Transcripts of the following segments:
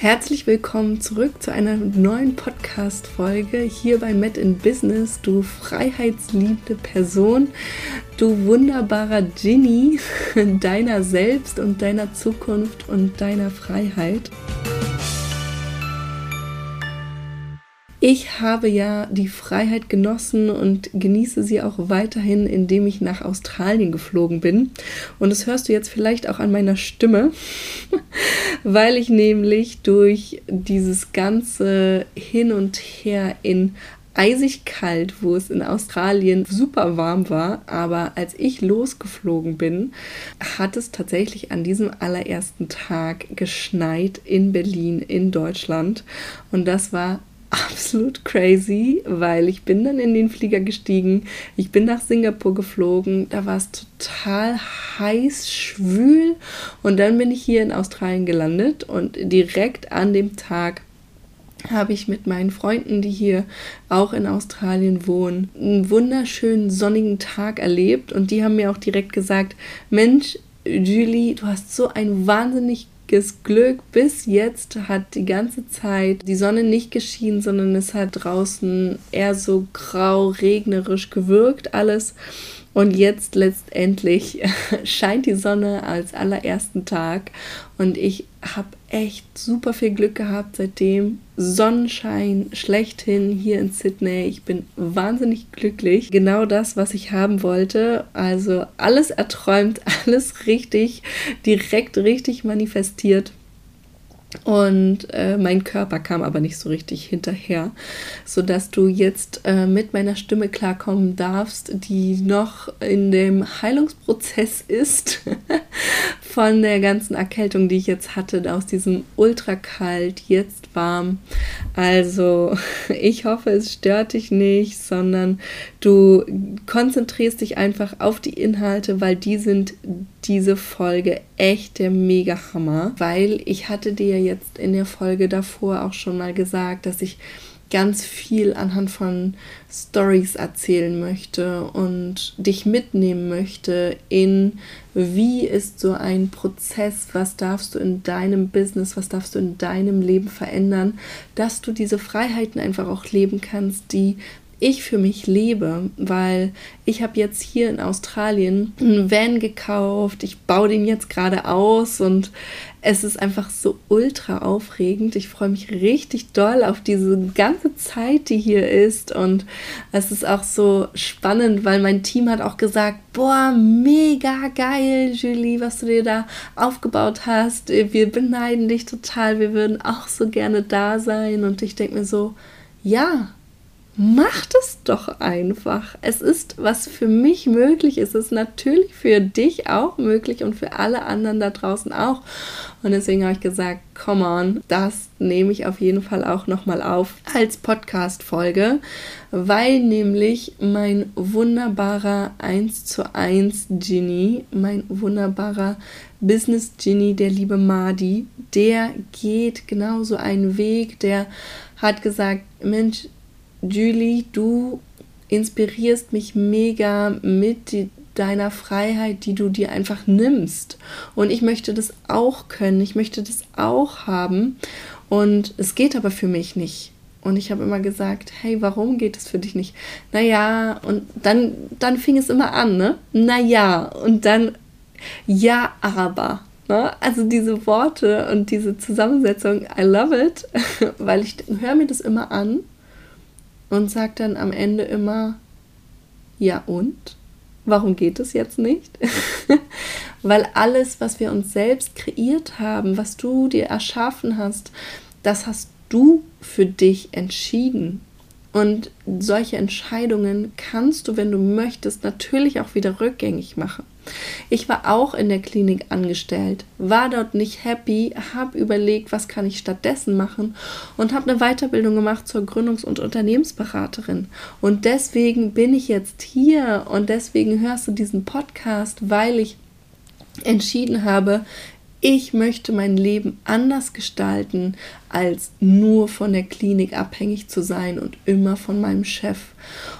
Herzlich willkommen zurück zu einer neuen Podcast-Folge hier bei Met in Business. Du freiheitsliebende Person, du wunderbarer Ginny deiner selbst und deiner Zukunft und deiner Freiheit. Ich habe ja die Freiheit genossen und genieße sie auch weiterhin, indem ich nach Australien geflogen bin. Und das hörst du jetzt vielleicht auch an meiner Stimme, weil ich nämlich durch dieses ganze Hin und Her in eisig kalt, wo es in Australien super warm war. Aber als ich losgeflogen bin, hat es tatsächlich an diesem allerersten Tag geschneit in Berlin, in Deutschland. Und das war absolut crazy, weil ich bin dann in den Flieger gestiegen, ich bin nach Singapur geflogen, da war es total heiß, schwül. Und dann bin ich hier in Australien gelandet. Und direkt an dem Tag habe ich mit meinen Freunden, die hier auch in Australien wohnen, einen wunderschönen sonnigen Tag erlebt. Und die haben mir auch direkt gesagt, Mensch, Julie, du hast so ein wahnsinnig riesiges Glück. Bis jetzt hat die ganze Zeit die Sonne nicht geschienen, sondern es hat draußen eher so grau, regnerisch gewirkt alles. Und jetzt letztendlich scheint die Sonne als allerersten Tag und ich habe echt super viel Glück gehabt seitdem. Sonnenschein schlechthin hier in Sydney. Ich bin wahnsinnig glücklich. Genau das, was ich haben wollte. Also alles erträumt, alles richtig, direkt richtig manifestiert. Und äh, mein Körper kam aber nicht so richtig hinterher, sodass du jetzt äh, mit meiner Stimme klarkommen darfst, die noch in dem Heilungsprozess ist von der ganzen Erkältung, die ich jetzt hatte, aus diesem ultrakalt, jetzt warm. Also ich hoffe, es stört dich nicht, sondern du konzentrierst dich einfach auf die Inhalte, weil die sind diese Folge echt der Mega-Hammer, weil ich hatte dir jetzt in der Folge davor auch schon mal gesagt, dass ich ganz viel anhand von Stories erzählen möchte und dich mitnehmen möchte in wie ist so ein Prozess, was darfst du in deinem Business, was darfst du in deinem Leben verändern, dass du diese Freiheiten einfach auch leben kannst, die ich für mich lebe, weil ich habe jetzt hier in Australien einen Van gekauft, ich baue den jetzt gerade aus und es ist einfach so ultra aufregend. Ich freue mich richtig doll auf diese ganze Zeit, die hier ist und es ist auch so spannend, weil mein Team hat auch gesagt, boah, mega geil, Julie, was du dir da aufgebaut hast. Wir beneiden dich total, wir würden auch so gerne da sein und ich denke mir so, ja, macht es doch einfach. Es ist, was für mich möglich ist, ist natürlich für dich auch möglich und für alle anderen da draußen auch. Und deswegen habe ich gesagt, come on, das nehme ich auf jeden Fall auch nochmal auf als Podcast-Folge, weil nämlich mein wunderbarer 1 zu 1 Genie, mein wunderbarer Business Genie, der liebe Madi, der geht genauso einen Weg, der hat gesagt, Mensch, Julie, du inspirierst mich mega mit die, deiner Freiheit, die du dir einfach nimmst. Und ich möchte das auch können, ich möchte das auch haben. Und es geht aber für mich nicht. Und ich habe immer gesagt, hey, warum geht es für dich nicht? Naja, und dann, dann fing es immer an, ne? Naja, und dann, ja, aber. Ne? Also diese Worte und diese Zusammensetzung, I love it, weil ich höre mir das immer an und sagt dann am Ende immer, ja und? Warum geht es jetzt nicht? Weil alles, was wir uns selbst kreiert haben, was du dir erschaffen hast, das hast du für dich entschieden. Und solche Entscheidungen kannst du, wenn du möchtest, natürlich auch wieder rückgängig machen. Ich war auch in der Klinik angestellt, war dort nicht happy, habe überlegt, was kann ich stattdessen machen und habe eine Weiterbildung gemacht zur Gründungs- und Unternehmensberaterin. Und deswegen bin ich jetzt hier und deswegen hörst du diesen Podcast, weil ich entschieden habe, ich möchte mein Leben anders gestalten, als nur von der Klinik abhängig zu sein und immer von meinem Chef.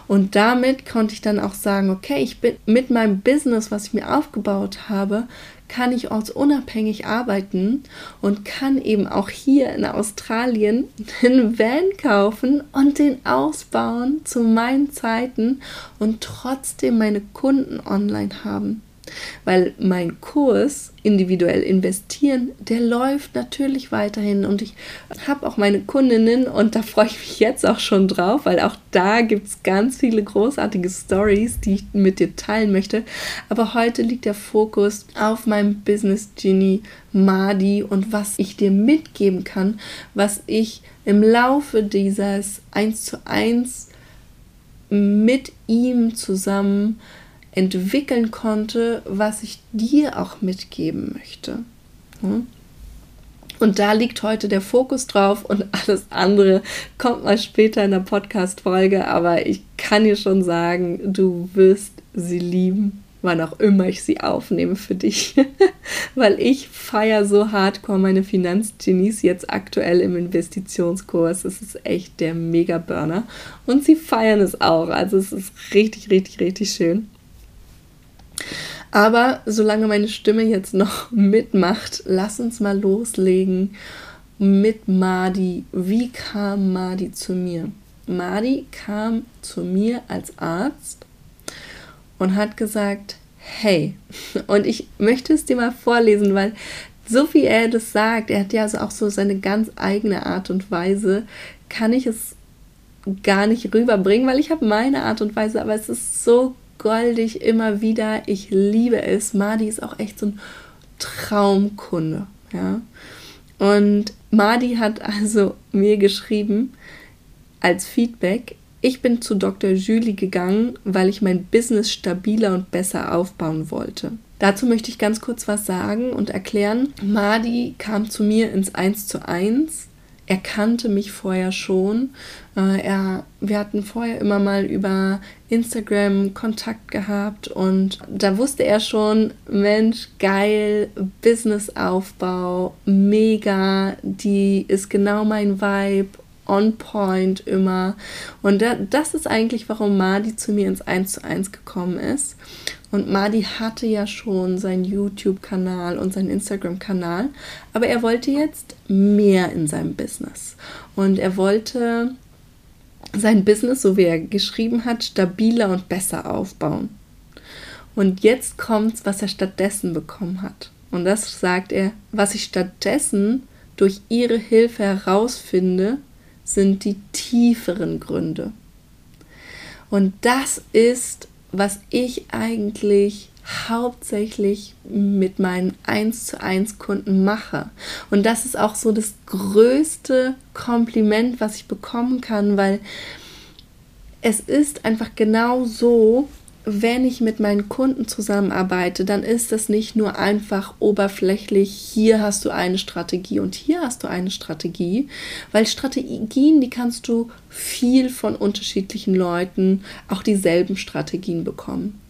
Und damit konnte ich dann auch sagen, okay, ich bin mit meinem Business, was ich mir aufgebaut habe, kann ich ortsunabhängig arbeiten und kann eben auch hier in Australien einen Van kaufen und den ausbauen zu meinen Zeiten und trotzdem meine Kunden online haben. Weil mein Kurs individuell investieren, der läuft natürlich weiterhin und ich habe auch meine Kundinnen und da freue ich mich jetzt auch schon drauf, weil auch da gibt es ganz viele großartige Stories, die ich mit dir teilen möchte. Aber heute liegt der Fokus auf meinem Business Genie Madi und was ich dir mitgeben kann, was ich im Laufe dieses 1 zu 1 mit ihm zusammen entwickeln konnte, was ich dir auch mitgeben möchte. Und da liegt heute der Fokus drauf und alles andere kommt mal später in der Podcast-Folge, aber ich kann dir schon sagen, du wirst sie lieben, wann auch immer ich sie aufnehme für dich. Weil ich feiere so hardcore meine Finanzgenies jetzt aktuell im Investitionskurs. Es ist echt der Mega-Burner. Und sie feiern es auch. Also es ist richtig, richtig, richtig schön. Aber solange meine Stimme jetzt noch mitmacht, lass uns mal loslegen mit Madi. Wie kam Madi zu mir? Madi kam zu mir als Arzt und hat gesagt, hey, und ich möchte es dir mal vorlesen, weil so wie er das sagt, er hat ja also auch so seine ganz eigene Art und Weise, kann ich es gar nicht rüberbringen, weil ich habe meine Art und Weise, aber es ist so goldig immer wieder. Ich liebe es. Madi ist auch echt so ein Traumkunde. Ja. Und Madi hat also mir geschrieben als Feedback, ich bin zu Dr. Julie gegangen, weil ich mein Business stabiler und besser aufbauen wollte. Dazu möchte ich ganz kurz was sagen und erklären. Madi kam zu mir ins 1 zu 1 er kannte mich vorher schon. Äh, er, wir hatten vorher immer mal über Instagram Kontakt gehabt und da wusste er schon, Mensch, geil, Businessaufbau, mega, die ist genau mein Vibe on point immer. Und das ist eigentlich, warum Madi zu mir ins 1 zu 1 gekommen ist. Und Madi hatte ja schon seinen YouTube-Kanal und seinen Instagram-Kanal, aber er wollte jetzt mehr in seinem Business. Und er wollte sein Business, so wie er geschrieben hat, stabiler und besser aufbauen. Und jetzt kommt's, was er stattdessen bekommen hat. Und das sagt er, was ich stattdessen durch ihre Hilfe herausfinde, sind die tieferen Gründe. Und das ist was ich eigentlich hauptsächlich mit meinen 1 zu 1 Kunden mache. Und das ist auch so das größte Kompliment, was ich bekommen kann, weil es ist einfach genau so, wenn ich mit meinen Kunden zusammenarbeite, dann ist das nicht nur einfach oberflächlich, hier hast du eine Strategie und hier hast du eine Strategie, weil Strategien, die kannst du viel von unterschiedlichen Leuten auch dieselben Strategien bekommen.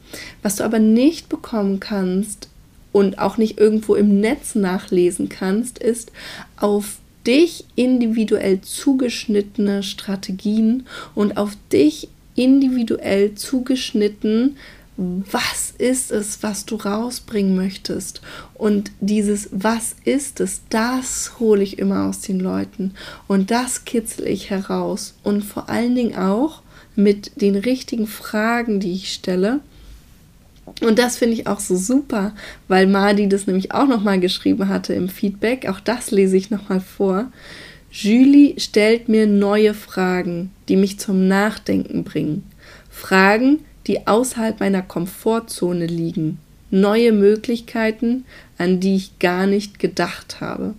Was du aber nicht bekommen kannst und auch nicht irgendwo im Netz nachlesen kannst, ist auf dich individuell zugeschnittene Strategien und auf dich individuell zugeschnitten, was ist es, was du rausbringen möchtest. Und dieses Was ist es, das hole ich immer aus den Leuten und das kitzel ich heraus. Und vor allen Dingen auch mit den richtigen Fragen, die ich stelle. Und das finde ich auch so super, weil Madi das nämlich auch nochmal geschrieben hatte im Feedback. Auch das lese ich nochmal vor. Julie stellt mir neue Fragen, die mich zum Nachdenken bringen. Fragen, die außerhalb meiner Komfortzone liegen. Neue Möglichkeiten, an die ich gar nicht gedacht habe.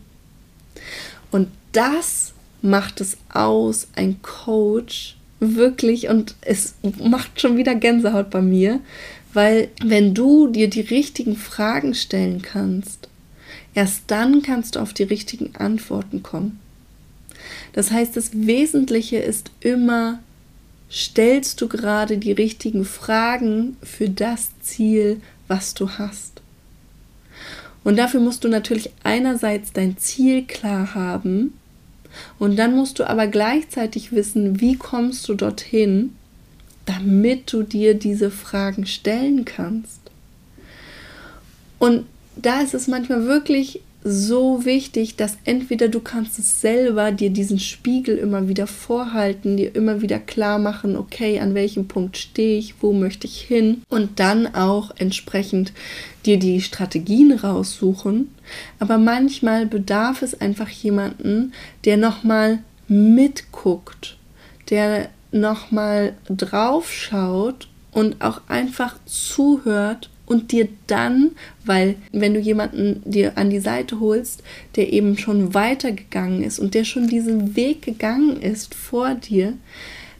Und das macht es aus, ein Coach wirklich, und es macht schon wieder Gänsehaut bei mir, weil wenn du dir die richtigen Fragen stellen kannst, erst dann kannst du auf die richtigen Antworten kommen. Das heißt, das Wesentliche ist immer, stellst du gerade die richtigen Fragen für das Ziel, was du hast. Und dafür musst du natürlich einerseits dein Ziel klar haben und dann musst du aber gleichzeitig wissen, wie kommst du dorthin, damit du dir diese Fragen stellen kannst. Und da ist es manchmal wirklich so wichtig, dass entweder du kannst es selber dir diesen Spiegel immer wieder vorhalten, dir immer wieder klar machen, okay, an welchem Punkt stehe ich, wo möchte ich hin und dann auch entsprechend dir die Strategien raussuchen. Aber manchmal bedarf es einfach jemanden, der nochmal mitguckt, der nochmal drauf schaut und auch einfach zuhört und dir dann, weil wenn du jemanden dir an die Seite holst, der eben schon weitergegangen ist und der schon diesen Weg gegangen ist vor dir,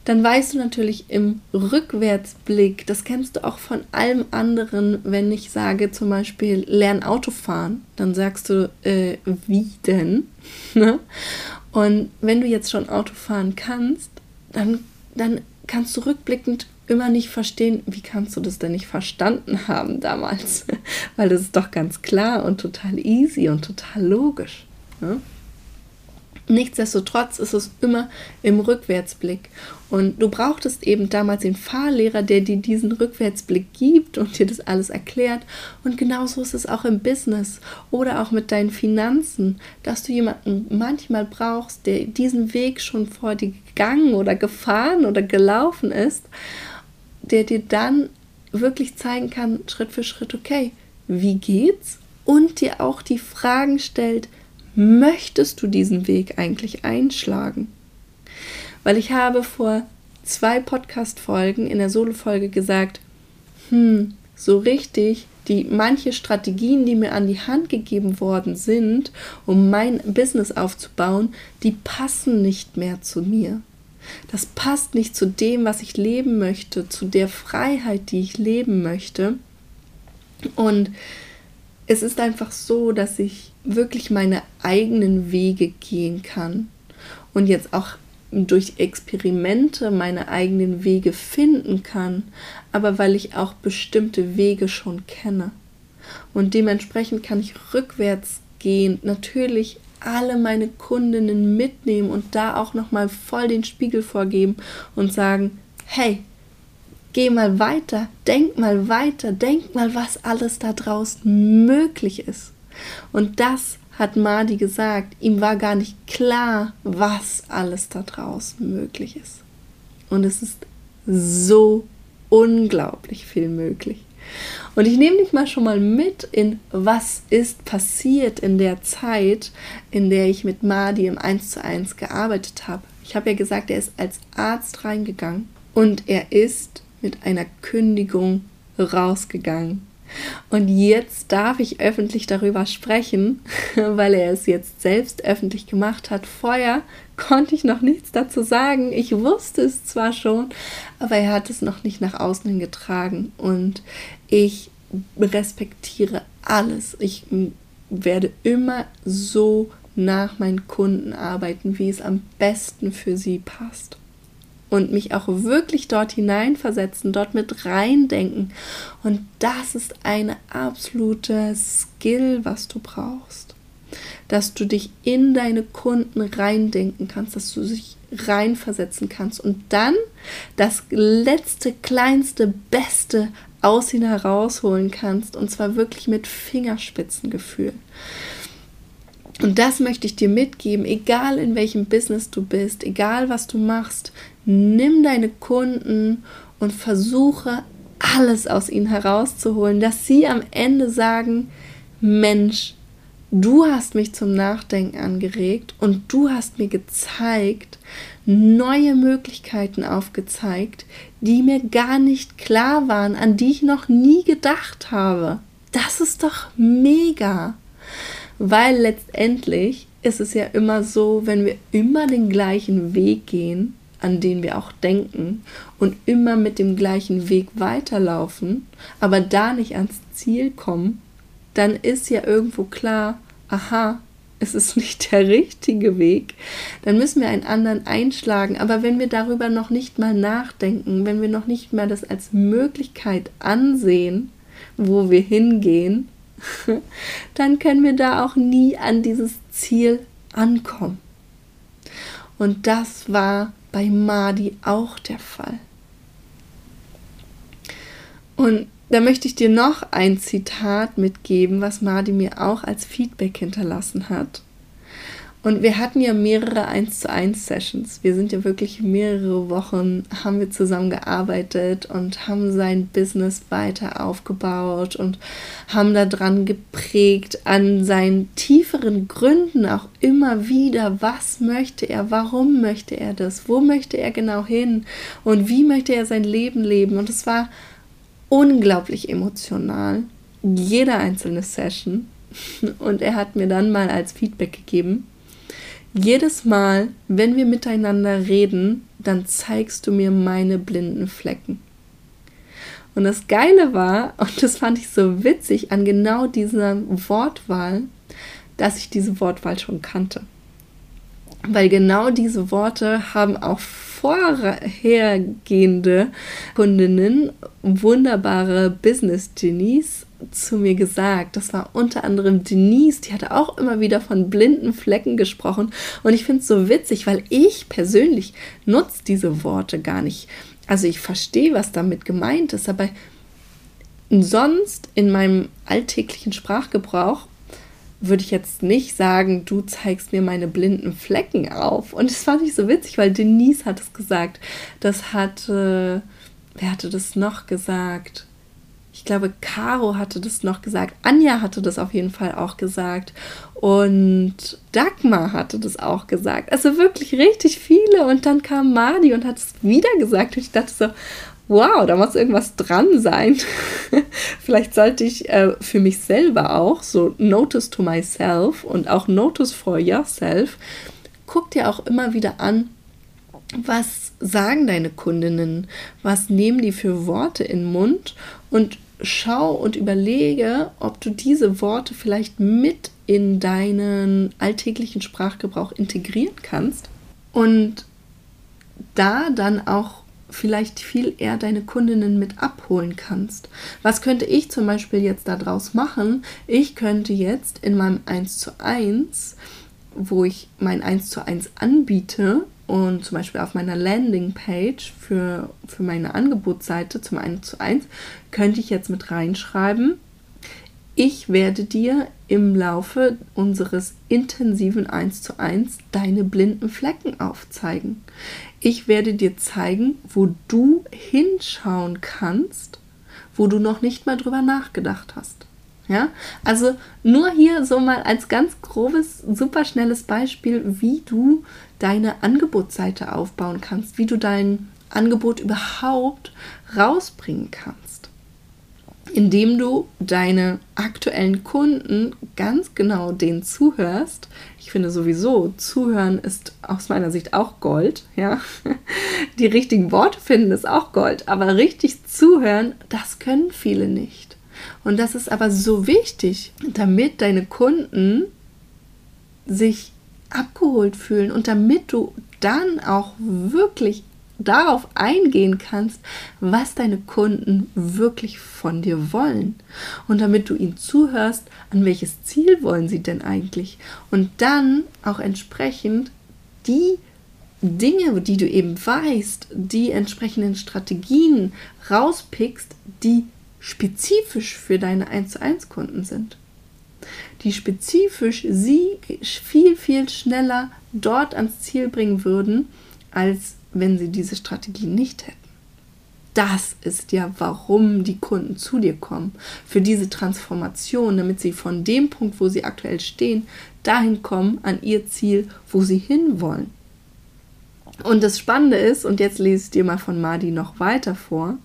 dann weißt du natürlich im Rückwärtsblick, das kennst du auch von allem anderen, wenn ich sage zum Beispiel, lern Autofahren, dann sagst du, äh, wie denn? Ne? und wenn du jetzt schon Auto fahren kannst, dann, dann kannst du rückblickend immer nicht verstehen, wie kannst du das denn nicht verstanden haben damals? Weil das ist doch ganz klar und total easy und total logisch. Ne? Nichtsdestotrotz ist es immer im Rückwärtsblick. Und du brauchtest eben damals den Fahrlehrer, der dir diesen Rückwärtsblick gibt und dir das alles erklärt. Und genauso ist es auch im Business oder auch mit deinen Finanzen, dass du jemanden manchmal brauchst, der diesen Weg schon vor dir gegangen oder gefahren oder gelaufen ist der dir dann wirklich zeigen kann, Schritt für Schritt, okay, wie geht's? Und dir auch die Fragen stellt, möchtest du diesen Weg eigentlich einschlagen? Weil ich habe vor zwei Podcast-Folgen in der Solo-Folge gesagt, hm, so richtig, die manche Strategien, die mir an die Hand gegeben worden sind, um mein Business aufzubauen, die passen nicht mehr zu mir. Das passt nicht zu dem, was ich leben möchte, zu der Freiheit, die ich leben möchte. Und es ist einfach so, dass ich wirklich meine eigenen Wege gehen kann und jetzt auch durch Experimente meine eigenen Wege finden kann, aber weil ich auch bestimmte Wege schon kenne. Und dementsprechend kann ich rückwärts gehen, natürlich alle meine Kundinnen mitnehmen und da auch noch mal voll den Spiegel vorgeben und sagen, hey, geh mal weiter, denk mal weiter, denk mal, was alles da draußen möglich ist. Und das hat Madi gesagt, ihm war gar nicht klar, was alles da draußen möglich ist. Und es ist so unglaublich viel möglich. Und ich nehme dich mal schon mal mit in, was ist passiert in der Zeit, in der ich mit Madi im 1 zu 1 gearbeitet habe. Ich habe ja gesagt, er ist als Arzt reingegangen und er ist mit einer Kündigung rausgegangen. Und jetzt darf ich öffentlich darüber sprechen, weil er es jetzt selbst öffentlich gemacht hat. Vorher konnte ich noch nichts dazu sagen. Ich wusste es zwar schon, aber er hat es noch nicht nach außen hin getragen. Und ich respektiere alles. Ich werde immer so nach meinen Kunden arbeiten, wie es am besten für sie passt und mich auch wirklich dort hineinversetzen, dort mit reindenken. Und das ist eine absolute Skill, was du brauchst. Dass du dich in deine Kunden reindenken kannst, dass du dich reinversetzen kannst und dann das letzte, kleinste, beste aus ihnen herausholen kannst und zwar wirklich mit Fingerspitzengefühl. Und das möchte ich dir mitgeben, egal in welchem Business du bist, egal was du machst, nimm deine Kunden und versuche alles aus ihnen herauszuholen, dass sie am Ende sagen, Mensch, du hast mich zum Nachdenken angeregt und du hast mir gezeigt, neue Möglichkeiten aufgezeigt, die mir gar nicht klar waren, an die ich noch nie gedacht habe. Das ist doch mega, weil letztendlich ist es ja immer so, wenn wir immer den gleichen Weg gehen, an den wir auch denken und immer mit dem gleichen Weg weiterlaufen, aber da nicht ans Ziel kommen, dann ist ja irgendwo klar, aha, es ist nicht der richtige Weg, dann müssen wir einen anderen einschlagen. Aber wenn wir darüber noch nicht mal nachdenken, wenn wir noch nicht mal das als Möglichkeit ansehen, wo wir hingehen, dann können wir da auch nie an dieses Ziel ankommen. Und das war bei Madi auch der Fall. Und Da möchte ich dir noch ein Zitat mitgeben, was Madi mir auch als Feedback hinterlassen hat. Und wir hatten ja mehrere 1 zu 1 Sessions. Wir sind ja wirklich mehrere Wochen, haben wir zusammen gearbeitet und haben sein Business weiter aufgebaut und haben daran geprägt, an seinen tieferen Gründen auch immer wieder, was möchte er, warum möchte er das, wo möchte er genau hin und wie möchte er sein Leben leben. Und es war unglaublich emotional, jede einzelne Session. Und er hat mir dann mal als Feedback gegeben, jedes Mal, wenn wir miteinander reden, dann zeigst du mir meine blinden Flecken. Und das Geile war, und das fand ich so witzig an genau dieser Wortwahl, dass ich diese Wortwahl schon kannte. Weil genau diese Worte haben auch vorhergehende Kundinnen, wunderbare Business-Genies zu mir gesagt. Das war unter anderem Denise, die hatte auch immer wieder von blinden Flecken gesprochen. Und ich finde es so witzig, weil ich persönlich nutze diese Worte gar nicht. Also ich verstehe, was damit gemeint ist, aber sonst in meinem alltäglichen Sprachgebrauch würde ich jetzt nicht sagen, du zeigst mir meine blinden Flecken auf. Und das fand ich so witzig, weil Denise hat es gesagt. Das hatte, wer hatte das noch gesagt? ich glaube, Caro hatte das noch gesagt, Anja hatte das auf jeden Fall auch gesagt und Dagmar hatte das auch gesagt. Also wirklich richtig viele. Und dann kam Madi und hat es wieder gesagt. Und ich dachte so, wow, da muss irgendwas dran sein. Vielleicht sollte ich äh, für mich selber auch so Notice to myself und auch Notice for yourself. Guck dir auch immer wieder an, was sagen deine Kundinnen? Was nehmen die für Worte in den Mund? Und schau und überlege, ob du diese Worte vielleicht mit in deinen alltäglichen Sprachgebrauch integrieren kannst und da dann auch vielleicht viel eher deine Kundinnen mit abholen kannst. Was könnte ich zum Beispiel jetzt daraus machen? Ich könnte jetzt in meinem 1 zu 1, wo ich mein 1 zu 1 anbiete, und zum Beispiel auf meiner Landingpage für, für meine Angebotsseite zum 1 zu 1 könnte ich jetzt mit reinschreiben, ich werde dir im Laufe unseres intensiven 1 zu 1 deine blinden Flecken aufzeigen. Ich werde dir zeigen, wo du hinschauen kannst, wo du noch nicht mal drüber nachgedacht hast. Ja, also nur hier so mal als ganz grobes, super schnelles Beispiel, wie du deine Angebotsseite aufbauen kannst, wie du dein Angebot überhaupt rausbringen kannst, indem du deine aktuellen Kunden ganz genau denen zuhörst. Ich finde sowieso, zuhören ist aus meiner Sicht auch Gold, ja. Die richtigen Worte finden ist auch Gold, aber richtig zuhören, das können viele nicht. Und das ist aber so wichtig, damit deine Kunden sich abgeholt fühlen und damit du dann auch wirklich darauf eingehen kannst, was deine Kunden wirklich von dir wollen. Und damit du ihnen zuhörst, an welches Ziel wollen sie denn eigentlich? Und dann auch entsprechend die Dinge, die du eben weißt, die entsprechenden Strategien rauspickst, die spezifisch für deine 1 zu 1 Kunden sind die spezifisch sie viel, viel schneller dort ans Ziel bringen würden, als wenn sie diese Strategie nicht hätten. Das ist ja, warum die Kunden zu dir kommen. Für diese Transformation, damit sie von dem Punkt, wo sie aktuell stehen, dahin kommen an ihr Ziel, wo sie hinwollen. Und das Spannende ist, und jetzt lese ich dir mal von Madi noch weiter vor,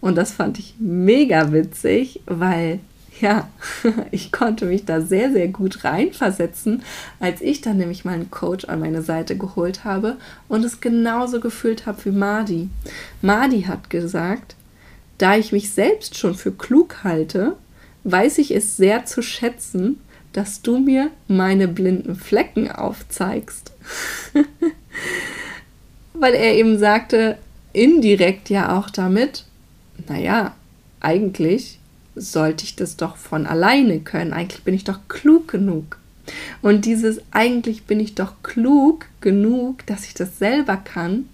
und das fand ich mega witzig, weil ja, ich konnte mich da sehr, sehr gut reinversetzen, als ich dann nämlich meinen Coach an meine Seite geholt habe und es genauso gefühlt habe wie Madi. Madi hat gesagt, da ich mich selbst schon für klug halte, weiß ich es sehr zu schätzen, dass du mir meine blinden Flecken aufzeigst. Weil er eben sagte, indirekt ja auch damit, naja, eigentlich sollte ich das doch von alleine können. Eigentlich bin ich doch klug genug. Und dieses eigentlich bin ich doch klug genug, dass ich das selber kann,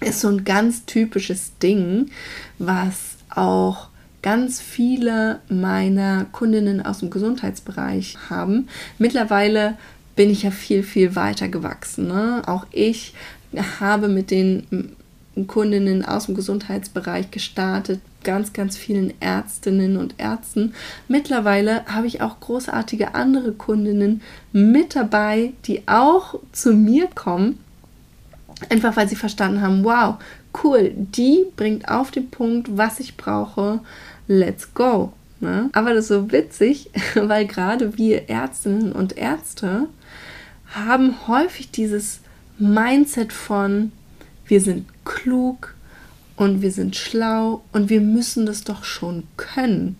ist so ein ganz typisches Ding, was auch ganz viele meiner Kundinnen aus dem Gesundheitsbereich haben. Mittlerweile bin ich ja viel, viel weiter gewachsen. Ne? Auch ich habe mit den Kundinnen aus dem Gesundheitsbereich gestartet, ganz, ganz vielen Ärztinnen und Ärzten. Mittlerweile habe ich auch großartige andere Kundinnen mit dabei, die auch zu mir kommen, einfach weil sie verstanden haben, wow, cool, die bringt auf den Punkt, was ich brauche, let's go. Ne? Aber das ist so witzig, weil gerade wir Ärztinnen und Ärzte haben häufig dieses Mindset von, wir sind klug und wir sind schlau und wir müssen das doch schon können.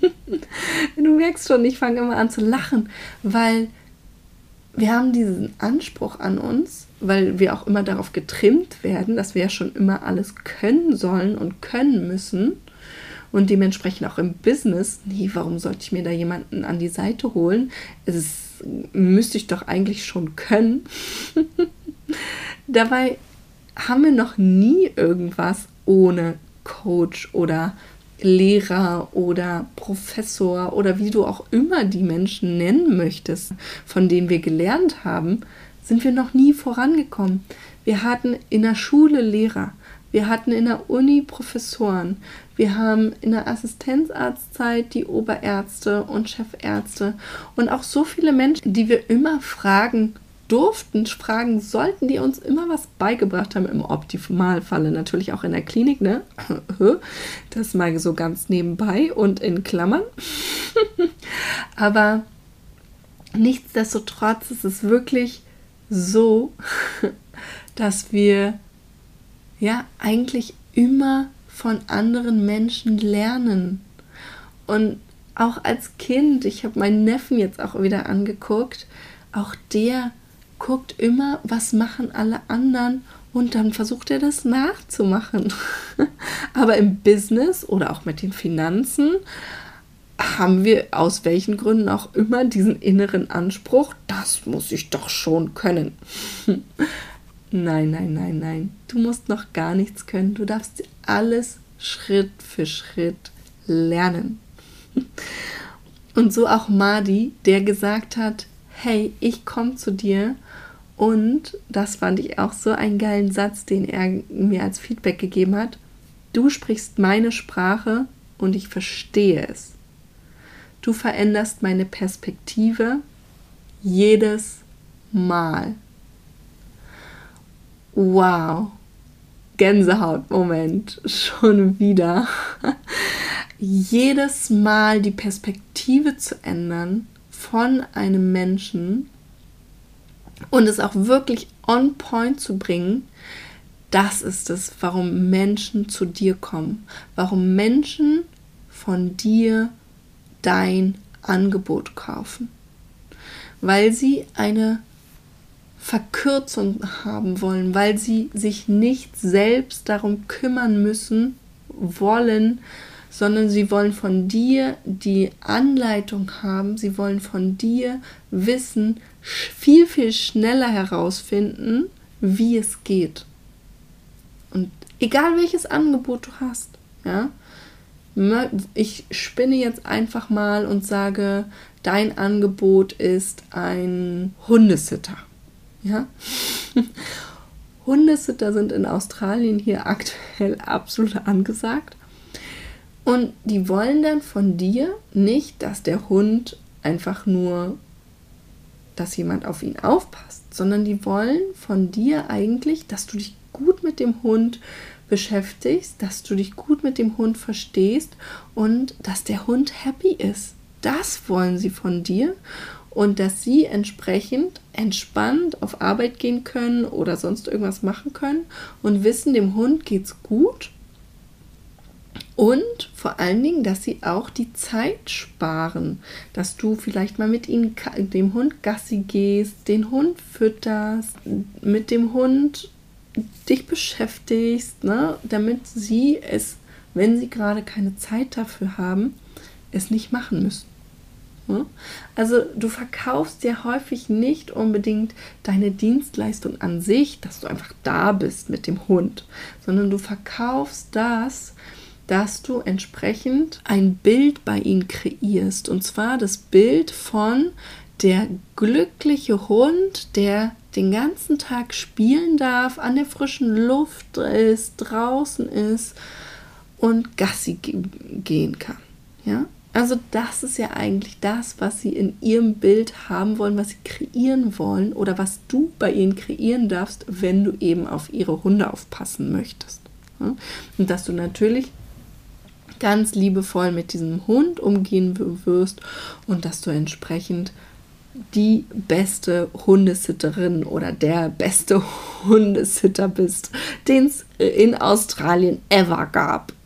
du merkst schon, ich fange immer an zu lachen, weil wir haben diesen Anspruch an uns, weil wir auch immer darauf getrimmt werden, dass wir ja schon immer alles können sollen und können müssen. Und dementsprechend auch im Business, nee, warum sollte ich mir da jemanden an die Seite holen? Es müsste ich doch eigentlich schon können. Dabei haben wir noch nie irgendwas ohne Coach oder Lehrer oder Professor oder wie du auch immer die Menschen nennen möchtest, von denen wir gelernt haben, sind wir noch nie vorangekommen. Wir hatten in der Schule Lehrer, wir hatten in der Uni Professoren, wir haben in der Assistenzarztzeit die Oberärzte und Chefärzte und auch so viele Menschen, die wir immer fragen durften, fragen sollten, die uns immer was beigebracht haben, im Optimalfalle natürlich auch in der Klinik, ne? Das mal so ganz nebenbei und in Klammern. Aber nichtsdestotrotz ist es wirklich so, dass wir ja eigentlich immer von anderen Menschen lernen. Und auch als Kind, ich habe meinen Neffen jetzt auch wieder angeguckt, auch der guckt immer, was machen alle anderen und dann versucht er das nachzumachen. Aber im Business oder auch mit den Finanzen haben wir aus welchen Gründen auch immer diesen inneren Anspruch, das muss ich doch schon können. nein, nein, nein, nein. Du musst noch gar nichts können. Du darfst alles Schritt für Schritt lernen. Und so auch Madi, der gesagt hat, hey, ich komme zu dir und das fand ich auch so einen geilen Satz, den er mir als Feedback gegeben hat. Du sprichst meine Sprache und ich verstehe es. Du veränderst meine Perspektive jedes Mal. Wow. Gänsehautmoment. Schon wieder. jedes Mal die Perspektive zu ändern von einem Menschen und es auch wirklich on point zu bringen, das ist es, warum Menschen zu dir kommen, warum Menschen von dir dein Angebot kaufen, weil sie eine Verkürzung haben wollen, weil sie sich nicht selbst darum kümmern müssen, wollen, sondern sie wollen von dir die Anleitung haben, sie wollen von dir wissen, viel, viel schneller herausfinden, wie es geht. Und egal welches Angebot du hast, ja, ich spinne jetzt einfach mal und sage, dein Angebot ist ein Hundesitter. Ja? Hundesitter sind in Australien hier aktuell absolut angesagt. Und die wollen dann von dir nicht, dass der Hund einfach nur dass jemand auf ihn aufpasst, sondern die wollen von dir eigentlich, dass du dich gut mit dem Hund beschäftigst, dass du dich gut mit dem Hund verstehst und dass der Hund happy ist. Das wollen sie von dir und dass sie entsprechend entspannt auf Arbeit gehen können oder sonst irgendwas machen können und wissen, dem Hund geht's gut und vor allen Dingen, dass sie auch die Zeit sparen, dass du vielleicht mal mit ihnen, dem Hund Gassi gehst, den Hund fütterst, mit dem Hund dich beschäftigst, ne, damit sie es, wenn sie gerade keine Zeit dafür haben, es nicht machen müssen. Ne? Also du verkaufst ja häufig nicht unbedingt deine Dienstleistung an sich, dass du einfach da bist mit dem Hund, sondern du verkaufst das, dass du entsprechend ein Bild bei ihnen kreierst. Und zwar das Bild von der glückliche Hund, der den ganzen Tag spielen darf, an der frischen Luft ist, draußen ist und Gassi gehen kann. Ja? Also das ist ja eigentlich das, was sie in ihrem Bild haben wollen, was sie kreieren wollen oder was du bei ihnen kreieren darfst, wenn du eben auf ihre Hunde aufpassen möchtest. Und dass du natürlich ganz liebevoll mit diesem Hund umgehen wirst und dass du entsprechend die beste Hundesitterin oder der beste Hundesitter bist, den es in Australien ever gab.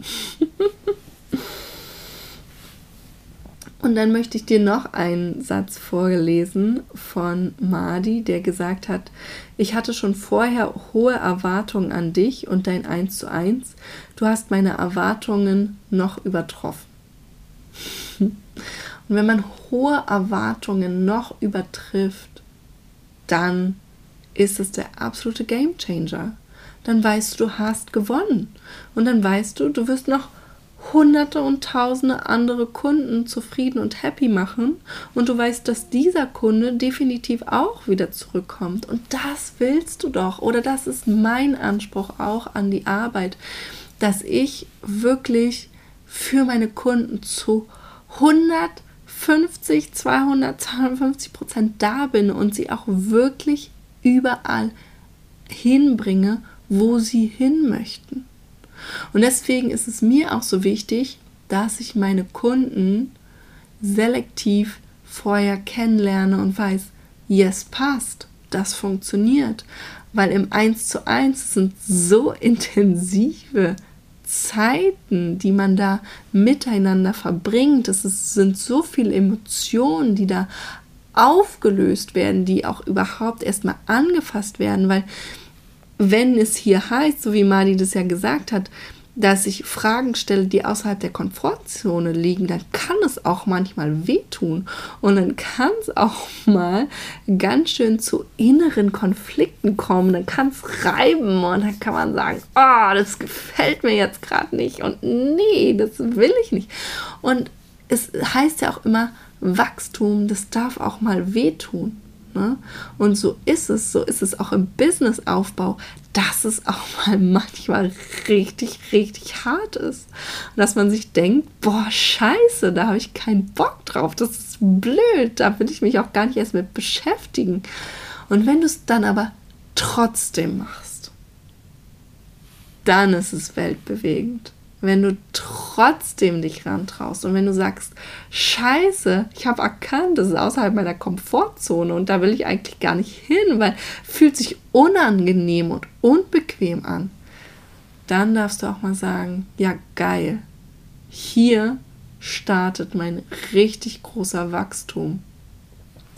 Und dann möchte ich dir noch einen Satz vorgelesen von Madi, der gesagt hat, ich hatte schon vorher hohe Erwartungen an dich und dein Eins zu eins. Du hast meine Erwartungen noch übertroffen. Und wenn man hohe Erwartungen noch übertrifft, dann ist es der absolute Game Changer. Dann weißt du, du hast gewonnen. Und dann weißt du, du wirst noch hunderte und tausende andere Kunden zufrieden und happy machen. Und du weißt, dass dieser Kunde definitiv auch wieder zurückkommt. Und das willst du doch. Oder das ist mein Anspruch auch an die Arbeit, dass ich wirklich für meine Kunden zu 100 50, 200, 250 Prozent da bin und sie auch wirklich überall hinbringe, wo sie hin möchten. Und deswegen ist es mir auch so wichtig, dass ich meine Kunden selektiv vorher kennenlerne und weiß, yes, passt, das funktioniert. Weil im 1 zu 1 sind so intensive Zeiten, die man da miteinander verbringt. Es sind so viele Emotionen, die da aufgelöst werden, die auch überhaupt erstmal angefasst werden, weil wenn es hier heißt, so wie Mali das ja gesagt hat, dass ich Fragen stelle, die außerhalb der Komfortzone liegen, dann kann es auch manchmal wehtun und dann kann es auch mal ganz schön zu inneren Konflikten kommen. Dann kann es reiben und dann kann man sagen, oh, das gefällt mir jetzt gerade nicht und nee, das will ich nicht. Und es heißt ja auch immer, Wachstum, das darf auch mal wehtun. Ne? Und so ist es, so ist es auch im Businessaufbau, dass es auch mal manchmal richtig, richtig hart ist. dass man sich denkt, boah, scheiße, da habe ich keinen Bock drauf, das ist blöd, da will ich mich auch gar nicht erst mit beschäftigen. Und wenn du es dann aber trotzdem machst, dann ist es weltbewegend wenn du trotzdem dich rantraust und wenn du sagst, scheiße, ich habe erkannt, das ist außerhalb meiner Komfortzone und da will ich eigentlich gar nicht hin, weil fühlt sich unangenehm und unbequem an, dann darfst du auch mal sagen, ja geil, hier startet mein richtig großer Wachstum.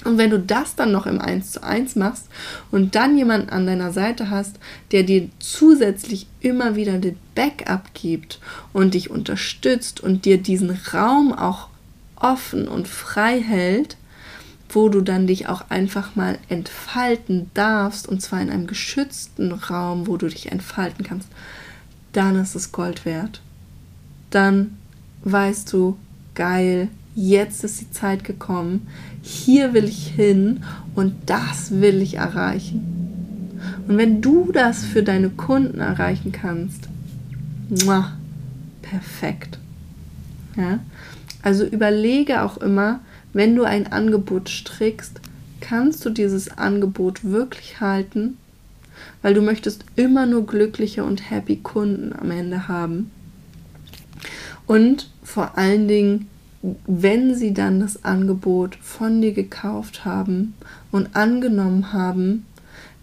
Und wenn du das dann noch im 1 zu 1 machst und dann jemanden an deiner Seite hast, der dir zusätzlich immer wieder den Backup gibt und dich unterstützt und dir diesen Raum auch offen und frei hält, wo du dann dich auch einfach mal entfalten darfst und zwar in einem geschützten Raum, wo du dich entfalten kannst, dann ist es Gold wert. Dann weißt du, geil, jetzt ist die Zeit gekommen, hier will ich hin und das will ich erreichen. Und wenn du das für deine Kunden erreichen kannst, muah, perfekt. Ja? Also überlege auch immer, wenn du ein Angebot strickst, kannst du dieses Angebot wirklich halten? Weil du möchtest immer nur glückliche und happy Kunden am Ende haben. Und vor allen Dingen wenn sie dann das Angebot von dir gekauft haben und angenommen haben,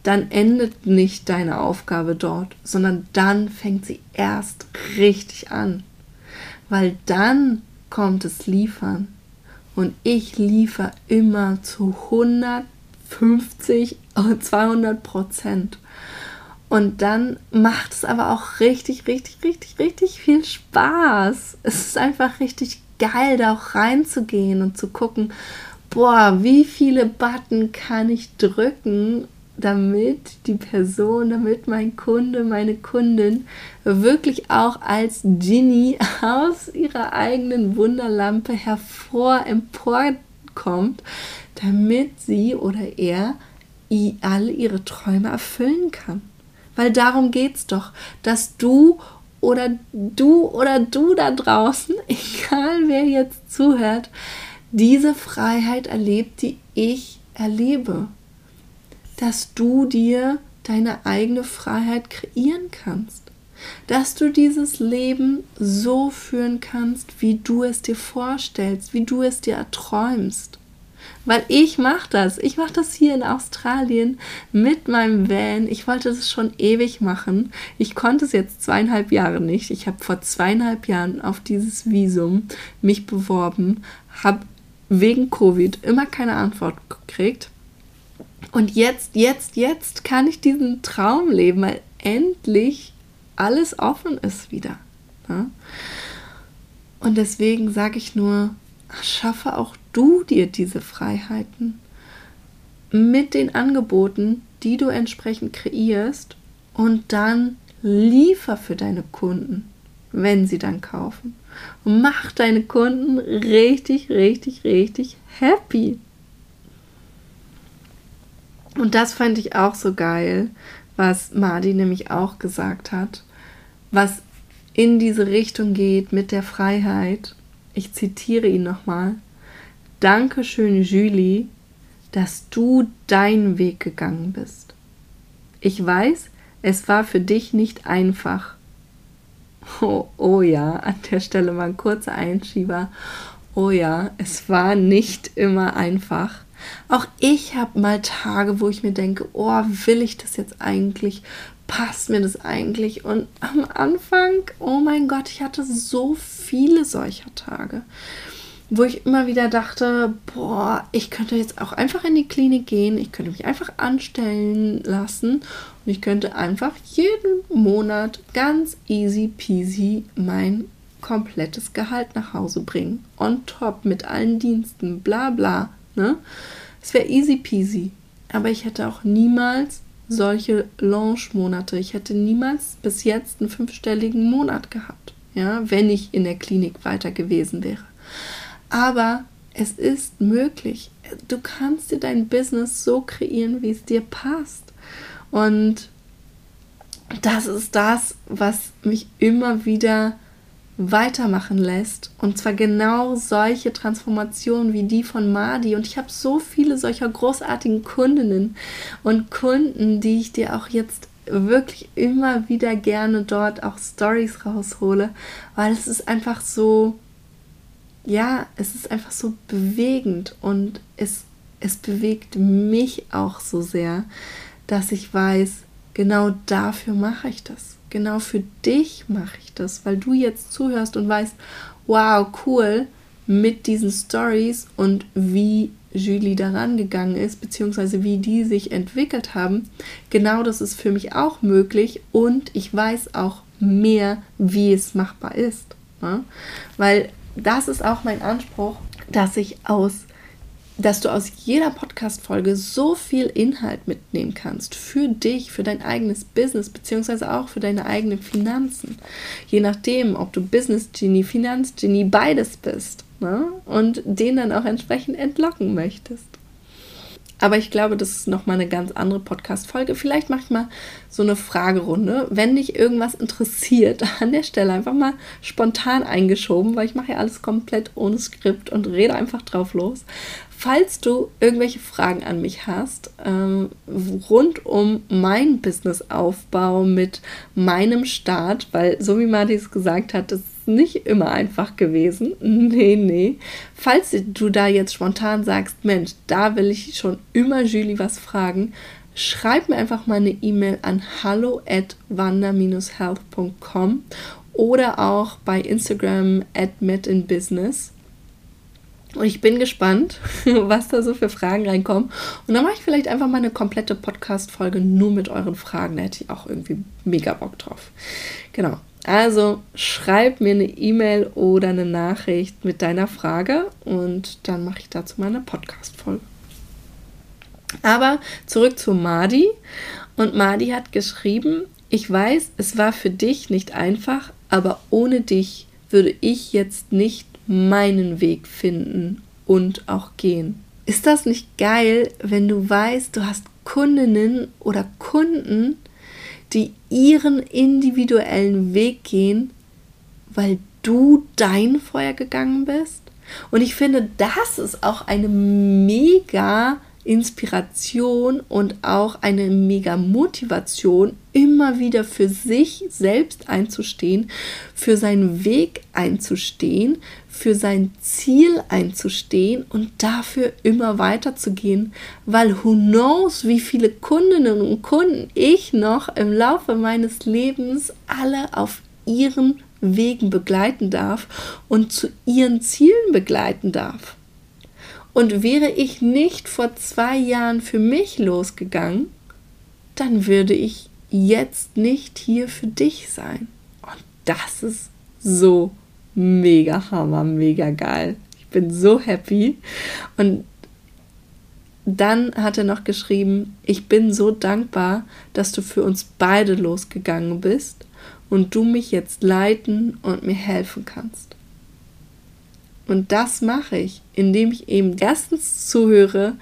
dann endet nicht deine Aufgabe dort, sondern dann fängt sie erst richtig an. Weil dann kommt es liefern. Und ich liefere immer zu 150, 200 Prozent. Und dann macht es aber auch richtig, richtig, richtig, richtig viel Spaß. Es ist einfach richtig geil, da auch reinzugehen und zu gucken, boah, wie viele Button kann ich drücken, damit die Person, damit mein Kunde, meine Kundin wirklich auch als Genie aus ihrer eigenen Wunderlampe hervor emporkommt, damit sie oder er alle ihre Träume erfüllen kann. Weil darum geht es doch, dass du oder du oder du da draußen, egal wer jetzt zuhört, diese Freiheit erlebt, die ich erlebe dass du dir deine eigene Freiheit kreieren kannst. Dass du dieses Leben so führen kannst, wie du es dir vorstellst, wie du es dir erträumst. Weil ich mache das. Ich mache das hier in Australien mit meinem Van. Ich wollte das schon ewig machen. Ich konnte es jetzt zweieinhalb Jahre nicht. Ich habe vor zweieinhalb Jahren auf dieses Visum mich beworben, habe wegen Covid immer keine Antwort gekriegt und jetzt, jetzt, jetzt kann ich diesen Traum leben, weil endlich alles offen ist wieder. Ja? Und deswegen sage ich nur, schaffe auch du dir diese Freiheiten mit den Angeboten, die du entsprechend kreierst und dann liefer für deine Kunden, wenn sie dann kaufen. Und mach deine Kunden richtig, richtig, richtig happy. Und das fand ich auch so geil, was Madi nämlich auch gesagt hat, was in diese Richtung geht mit der Freiheit. Ich zitiere ihn nochmal. Dankeschön, Julie, dass du deinen Weg gegangen bist. Ich weiß, es war für dich nicht einfach. Oh, oh ja, an der Stelle mal ein kurzer Einschieber. Oh ja, es war nicht immer einfach. Auch ich habe mal Tage, wo ich mir denke, oh, will ich das jetzt eigentlich? Passt mir das eigentlich? Und am Anfang, oh mein Gott, ich hatte so viele solcher Tage, wo ich immer wieder dachte, boah, ich könnte jetzt auch einfach in die Klinik gehen, ich könnte mich einfach anstellen lassen und ich könnte einfach jeden Monat ganz easy peasy mein komplettes Gehalt nach Hause bringen. On top mit allen Diensten, bla bla. Ne? Es wäre easy peasy. Aber ich hätte auch niemals solche Launch-Monate. Ich hätte niemals bis jetzt einen fünfstelligen Monat gehabt, ja, wenn ich in der Klinik weiter gewesen wäre. Aber es ist möglich. Du kannst dir dein Business so kreieren, wie es dir passt. Und das ist das, was mich immer wieder weitermachen lässt. Und zwar genau solche Transformationen wie die von Madi. Und ich habe so viele solcher großartigen Kundinnen und Kunden, die ich dir auch jetzt wirklich immer wieder gerne dort auch Stories raushole, weil es ist einfach so, ja, es ist einfach so bewegend und es, es bewegt mich auch so sehr, dass ich weiß, genau dafür mache ich das genau für dich mache ich das, weil du jetzt zuhörst und weißt, wow, cool, mit diesen Stories und wie Julie daran gegangen ist, beziehungsweise wie die sich entwickelt haben. Genau das ist für mich auch möglich und ich weiß auch mehr, wie es machbar ist. Ne? Weil das ist auch mein Anspruch, dass ich aus dass du aus jeder Podcast-Folge so viel Inhalt mitnehmen kannst für dich, für dein eigenes Business, beziehungsweise auch für deine eigenen Finanzen. Je nachdem, ob du Business-Genie, Finanz-Genie, beides bist ne? und den dann auch entsprechend entlocken möchtest. Aber ich glaube, das ist nochmal eine ganz andere Podcast-Folge. Vielleicht mache ich mal so eine Fragerunde. Wenn dich irgendwas interessiert, an der Stelle einfach mal spontan eingeschoben, weil ich mache ja alles komplett ohne Skript und rede einfach drauf los. Falls du irgendwelche Fragen an mich hast, ähm, rund um meinen Businessaufbau mit meinem Start, weil so wie Martis gesagt hat, ist es nicht immer einfach gewesen. Nee, nee. Falls du da jetzt spontan sagst, Mensch, da will ich schon immer Julie was fragen, schreib mir einfach mal eine E-Mail an hallo at wander-health.com oder auch bei Instagram at medinbusiness. Und ich bin gespannt, was da so für Fragen reinkommen. Und dann mache ich vielleicht einfach mal eine komplette Podcast-Folge nur mit euren Fragen. Da hätte ich auch irgendwie mega Bock drauf. Genau. Also schreib mir eine E-Mail oder eine Nachricht mit deiner Frage und dann mache ich dazu mal eine Podcast-Folge. Aber zurück zu Madi. Und Madi hat geschrieben, ich weiß, es war für dich nicht einfach, aber ohne dich würde ich jetzt nicht meinen Weg finden und auch gehen. Ist das nicht geil, wenn du weißt, du hast Kundinnen oder Kunden, die ihren individuellen Weg gehen, weil du dein Feuer gegangen bist? Und ich finde, das ist auch eine mega Inspiration und auch eine mega Motivation, immer wieder für sich selbst einzustehen, für seinen Weg einzustehen, für sein Ziel einzustehen und dafür immer weiterzugehen, weil who knows, wie viele Kundinnen und Kunden ich noch im Laufe meines Lebens alle auf ihren Wegen begleiten darf und zu ihren Zielen begleiten darf. Und wäre ich nicht vor zwei Jahren für mich losgegangen, dann würde ich jetzt nicht hier für dich sein. Und das ist so mega hammer, mega geil. Ich bin so happy. Und dann hat er noch geschrieben, ich bin so dankbar, dass du für uns beide losgegangen bist und du mich jetzt leiten und mir helfen kannst. Und das mache ich, indem ich eben erstens zuhöre,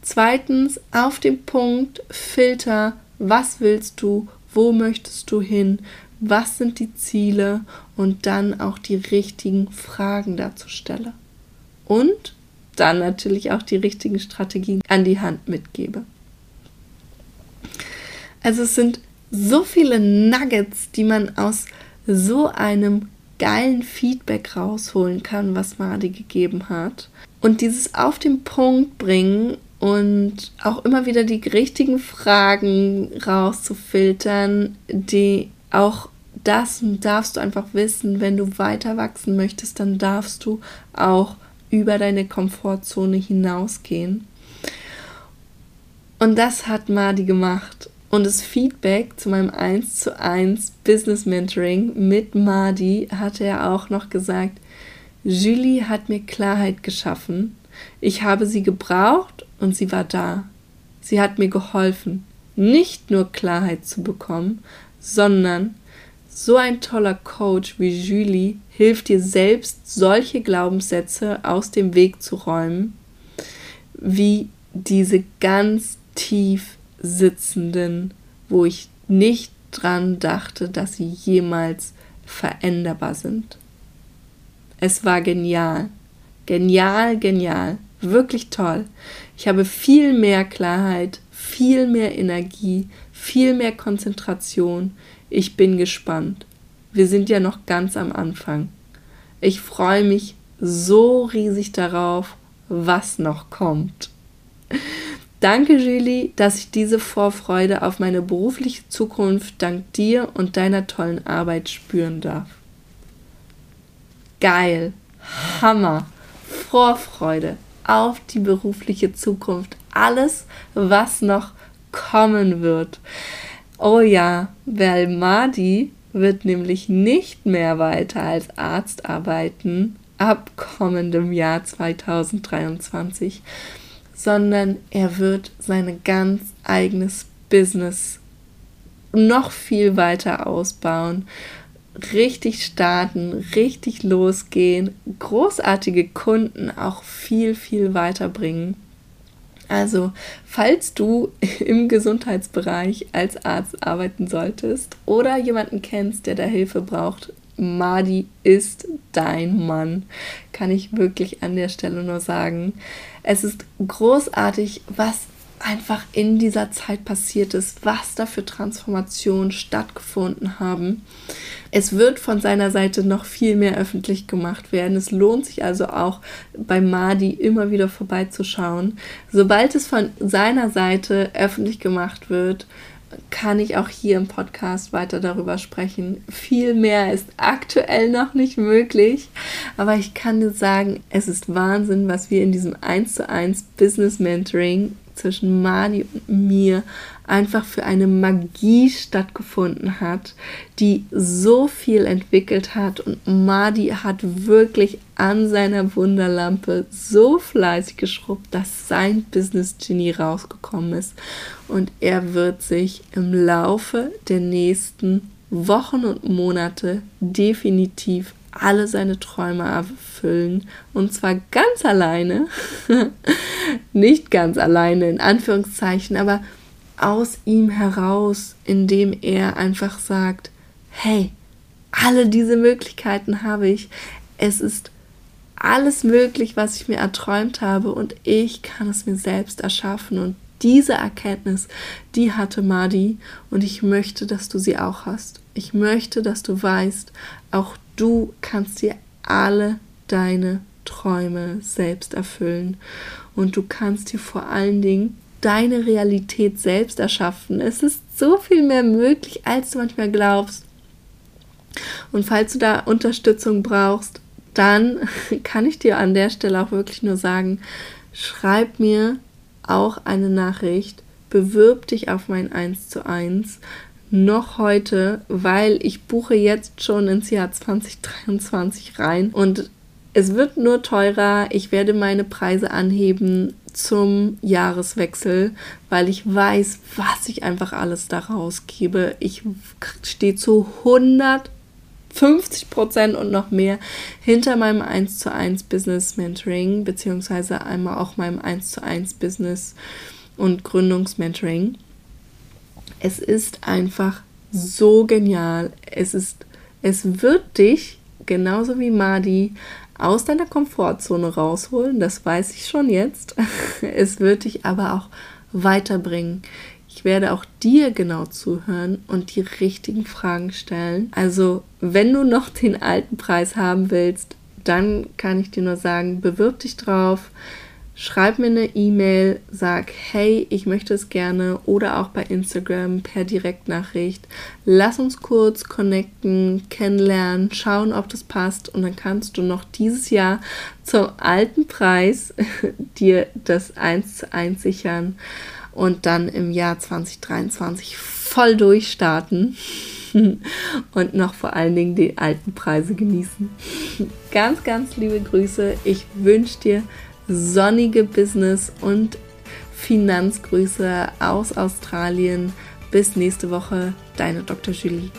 zweitens auf den Punkt filter, was willst du, wo möchtest du hin, was sind die Ziele und dann auch die richtigen Fragen dazu stelle. Und dann natürlich auch die richtigen Strategien an die Hand mitgebe. Also es sind so viele Nuggets, die man aus so einem geilen Feedback rausholen kann, was Madi gegeben hat. Und dieses auf den Punkt bringen und auch immer wieder die richtigen Fragen rauszufiltern, die auch das darfst du einfach wissen, wenn du weiter wachsen möchtest, dann darfst du auch über deine Komfortzone hinausgehen. Und das hat Madi gemacht. Und das Feedback zu meinem 1 zu 1 Business Mentoring mit Madi hatte er auch noch gesagt, Julie hat mir Klarheit geschaffen. Ich habe sie gebraucht und sie war da. Sie hat mir geholfen, nicht nur Klarheit zu bekommen, sondern so ein toller Coach wie Julie hilft dir selbst, solche Glaubenssätze aus dem Weg zu räumen, wie diese ganz tief sitzenden, wo ich nicht dran dachte, dass sie jemals veränderbar sind. Es war genial. Genial, genial. Wirklich toll. Ich habe viel mehr Klarheit, viel mehr Energie, viel mehr Konzentration. Ich bin gespannt. Wir sind ja noch ganz am Anfang. Ich freue mich so riesig darauf, was noch kommt. Danke, Julie, dass ich diese Vorfreude auf meine berufliche Zukunft dank dir und deiner tollen Arbeit spüren darf. Geil, Hammer, Vorfreude auf die berufliche Zukunft, alles, was noch kommen wird. Oh ja, weil Madi wird nämlich nicht mehr weiter als Arzt arbeiten ab kommendem Jahr 2023 sondern er wird sein ganz eigenes Business noch viel weiter ausbauen, richtig starten, richtig losgehen, großartige Kunden auch viel, viel weiterbringen. Also, falls du im Gesundheitsbereich als Arzt arbeiten solltest oder jemanden kennst, der da Hilfe braucht, Madi ist dein Mann, kann ich wirklich an der Stelle nur sagen. Es ist großartig, was einfach in dieser Zeit passiert ist, was da für Transformationen stattgefunden haben. Es wird von seiner Seite noch viel mehr öffentlich gemacht werden. Es lohnt sich also auch bei Madi immer wieder vorbeizuschauen. Sobald es von seiner Seite öffentlich gemacht wird, kann ich auch hier im Podcast weiter darüber sprechen. Viel mehr ist aktuell noch nicht möglich, aber ich kann dir sagen, es ist Wahnsinn, was wir in diesem 1 zu 1 Business Mentoring zwischen Madi und mir einfach für eine Magie stattgefunden hat, die so viel entwickelt hat. Und Madi hat wirklich an seiner Wunderlampe so fleißig geschrubbt, dass sein Business Genie rausgekommen ist. Und er wird sich im Laufe der nächsten Wochen und Monate definitiv alle seine Träume erfüllen. Und zwar ganz alleine. Nicht ganz alleine, in Anführungszeichen, aber aus ihm heraus, indem er einfach sagt, hey, alle diese Möglichkeiten habe ich. Es ist alles möglich, was ich mir erträumt habe und ich kann es mir selbst erschaffen. Und diese Erkenntnis, die hatte Madi und ich möchte, dass du sie auch hast. Ich möchte, dass du weißt, auch du kannst dir alle deine Träume selbst erfüllen und du kannst dir vor allen Dingen deine Realität selbst erschaffen. Es ist so viel mehr möglich, als du manchmal glaubst. Und falls du da Unterstützung brauchst, dann kann ich dir an der Stelle auch wirklich nur sagen, schreib mir auch eine Nachricht, bewirb dich auf mein 1 zu 1 noch heute, weil ich buche jetzt schon ins Jahr 2023 rein und es wird nur teurer. Ich werde meine Preise anheben zum Jahreswechsel, weil ich weiß, was ich einfach alles daraus gebe. Ich stehe zu 150 Prozent und noch mehr hinter meinem 1 zu 1 Business Mentoring, beziehungsweise einmal auch meinem 1 zu 1 Business und Gründungsmentoring. Es ist einfach so genial. Es ist, es wird dich, genauso wie Madi, aus deiner Komfortzone rausholen, das weiß ich schon jetzt. Es wird dich aber auch weiterbringen. Ich werde auch dir genau zuhören und die richtigen Fragen stellen. Also, wenn du noch den alten Preis haben willst, dann kann ich dir nur sagen, bewirb dich drauf schreib mir eine E-Mail, sag, hey, ich möchte es gerne oder auch bei Instagram per Direktnachricht. Lass uns kurz connecten, kennenlernen, schauen, ob das passt und dann kannst du noch dieses Jahr zum alten Preis dir das 1 zu 1 sichern und dann im Jahr 2023 voll durchstarten und noch vor allen Dingen die alten Preise genießen. Ganz, ganz liebe Grüße. Ich wünsche dir sonnige Business- und Finanzgrüße aus Australien. Bis nächste Woche, deine Dr. Julie.